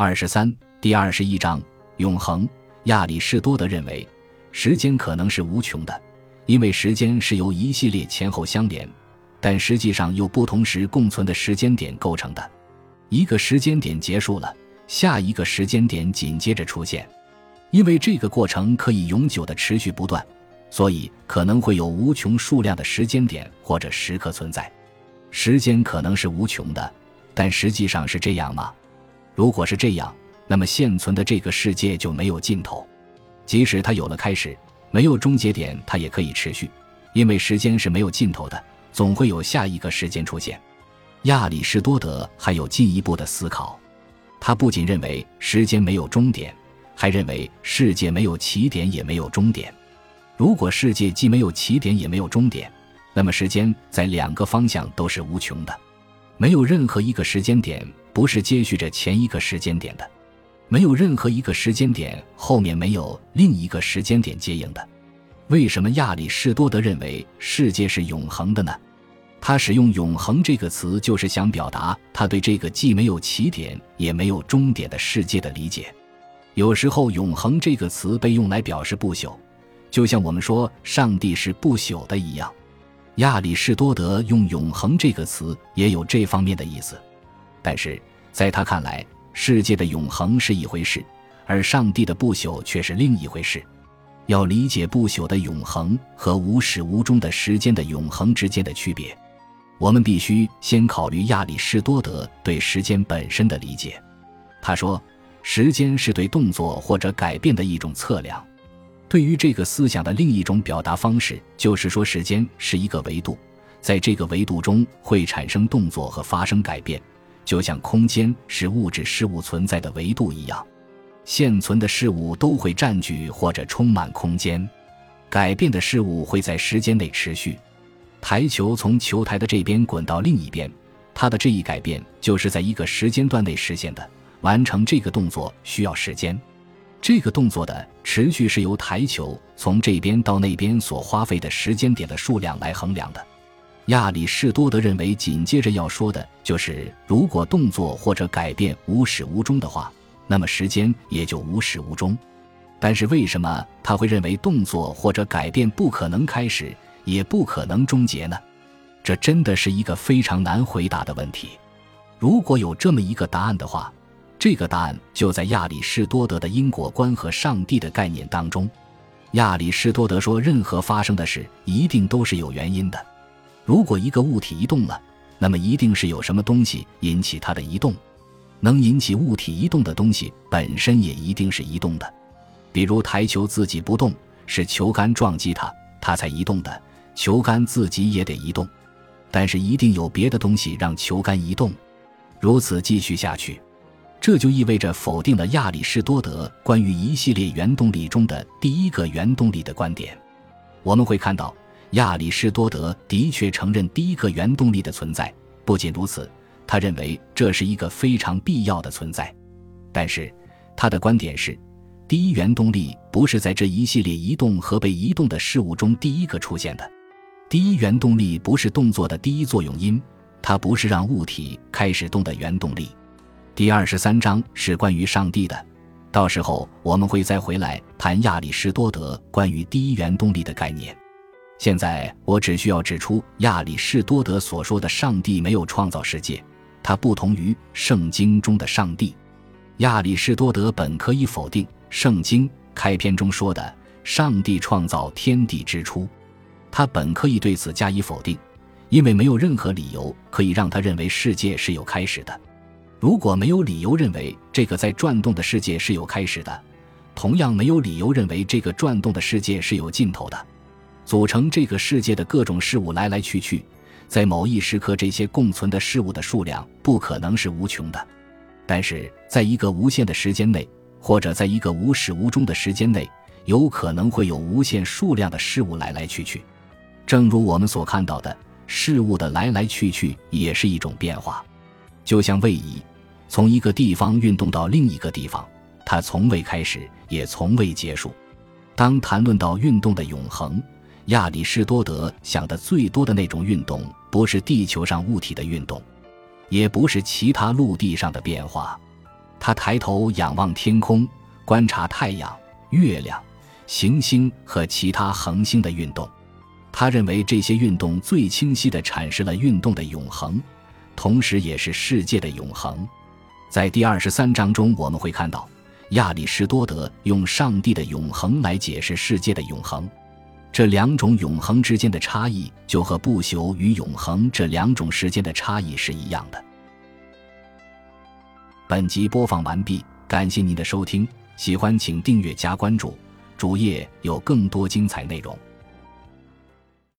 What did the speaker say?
二十三第二十一章永恒。亚里士多德认为，时间可能是无穷的，因为时间是由一系列前后相连，但实际上由不同时共存的时间点构成的。一个时间点结束了，下一个时间点紧接着出现，因为这个过程可以永久的持续不断，所以可能会有无穷数量的时间点或者时刻存在。时间可能是无穷的，但实际上是这样吗？如果是这样，那么现存的这个世界就没有尽头，即使它有了开始，没有终结点，它也可以持续，因为时间是没有尽头的，总会有下一个时间出现。亚里士多德还有进一步的思考，他不仅认为时间没有终点，还认为世界没有起点也没有终点。如果世界既没有起点也没有终点，那么时间在两个方向都是无穷的，没有任何一个时间点不是接续着前一个时间点的，没有任何一个时间点后面没有另一个时间点接应的。为什么亚里士多德认为世界是永恒的呢？他使用“永恒”这个词，就是想表达他对这个既没有起点也没有终点的世界的理解。有时候，“永恒”这个词被用来表示不朽，就像我们说上帝是不朽的一样。亚里士多德用“永恒”这个词也有这方面的意思，但是在他看来，世界的永恒是一回事，而上帝的不朽却是另一回事。要理解不朽的永恒和无始无终的时间的永恒之间的区别。我们必须先考虑亚里士多德对时间本身的理解。他说，时间是对动作或者改变的一种测量。对于这个思想的另一种表达方式，就是说时间是一个维度，在这个维度中会产生动作和发生改变，就像空间是物质事物存在的维度一样。现存的事物都会占据或者充满空间，改变的事物会在时间内持续。台球从球台的这边滚到另一边，它的这一改变就是在一个时间段内实现的。完成这个动作需要时间，这个动作的持续是由台球从这边到那边所花费的时间点的数量来衡量的。亚里士多德认为，紧接着要说的就是，如果动作或者改变无始无终的话，那么时间也就无始无终。但是为什么他会认为动作或者改变不可能开始？也不可能终结呢？这真的是一个非常难回答的问题。如果有这么一个答案的话，这个答案就在亚里士多德的因果观和上帝的概念当中。亚里士多德说，任何发生的事一定都是有原因的。如果一个物体移动了，那么一定是有什么东西引起它的移动。能引起物体移动的东西本身也一定是移动的。比如台球自己不动，是球杆撞击它，它才移动的。球杆自己也得移动，但是一定有别的东西让球杆移动。如此继续下去，这就意味着否定了亚里士多德关于一系列原动力中的第一个原动力的观点。我们会看到，亚里士多德的确承认第一个原动力的存在。不仅如此，他认为这是一个非常必要的存在。但是，他的观点是，第一原动力不是在这一系列移动和被移动的事物中第一个出现的。第一原动力不是动作的第一作用因，它不是让物体开始动的原动力。第二十三章是关于上帝的，到时候我们会再回来谈亚里士多德关于第一原动力的概念。现在我只需要指出，亚里士多德所说的上帝没有创造世界，它不同于圣经中的上帝。亚里士多德本可以否定圣经开篇中说的上帝创造天地之初。他本可以对此加以否定，因为没有任何理由可以让他认为世界是有开始的。如果没有理由认为这个在转动的世界是有开始的，同样没有理由认为这个转动的世界是有尽头的。组成这个世界的各种事物来来去去，在某一时刻，这些共存的事物的数量不可能是无穷的。但是，在一个无限的时间内，或者在一个无始无终的时间内，有可能会有无限数量的事物来来去去。正如我们所看到的，事物的来来去去也是一种变化，就像位移，从一个地方运动到另一个地方，它从未开始，也从未结束。当谈论到运动的永恒，亚里士多德想的最多的那种运动，不是地球上物体的运动，也不是其他陆地上的变化，他抬头仰望天空，观察太阳、月亮、行星和其他恒星的运动。他认为这些运动最清晰地阐释了运动的永恒，同时也是世界的永恒。在第二十三章中，我们会看到亚里士多德用上帝的永恒来解释世界的永恒。这两种永恒之间的差异，就和不朽与永恒这两种时间的差异是一样的。本集播放完毕，感谢您的收听，喜欢请订阅加关注，主页有更多精彩内容。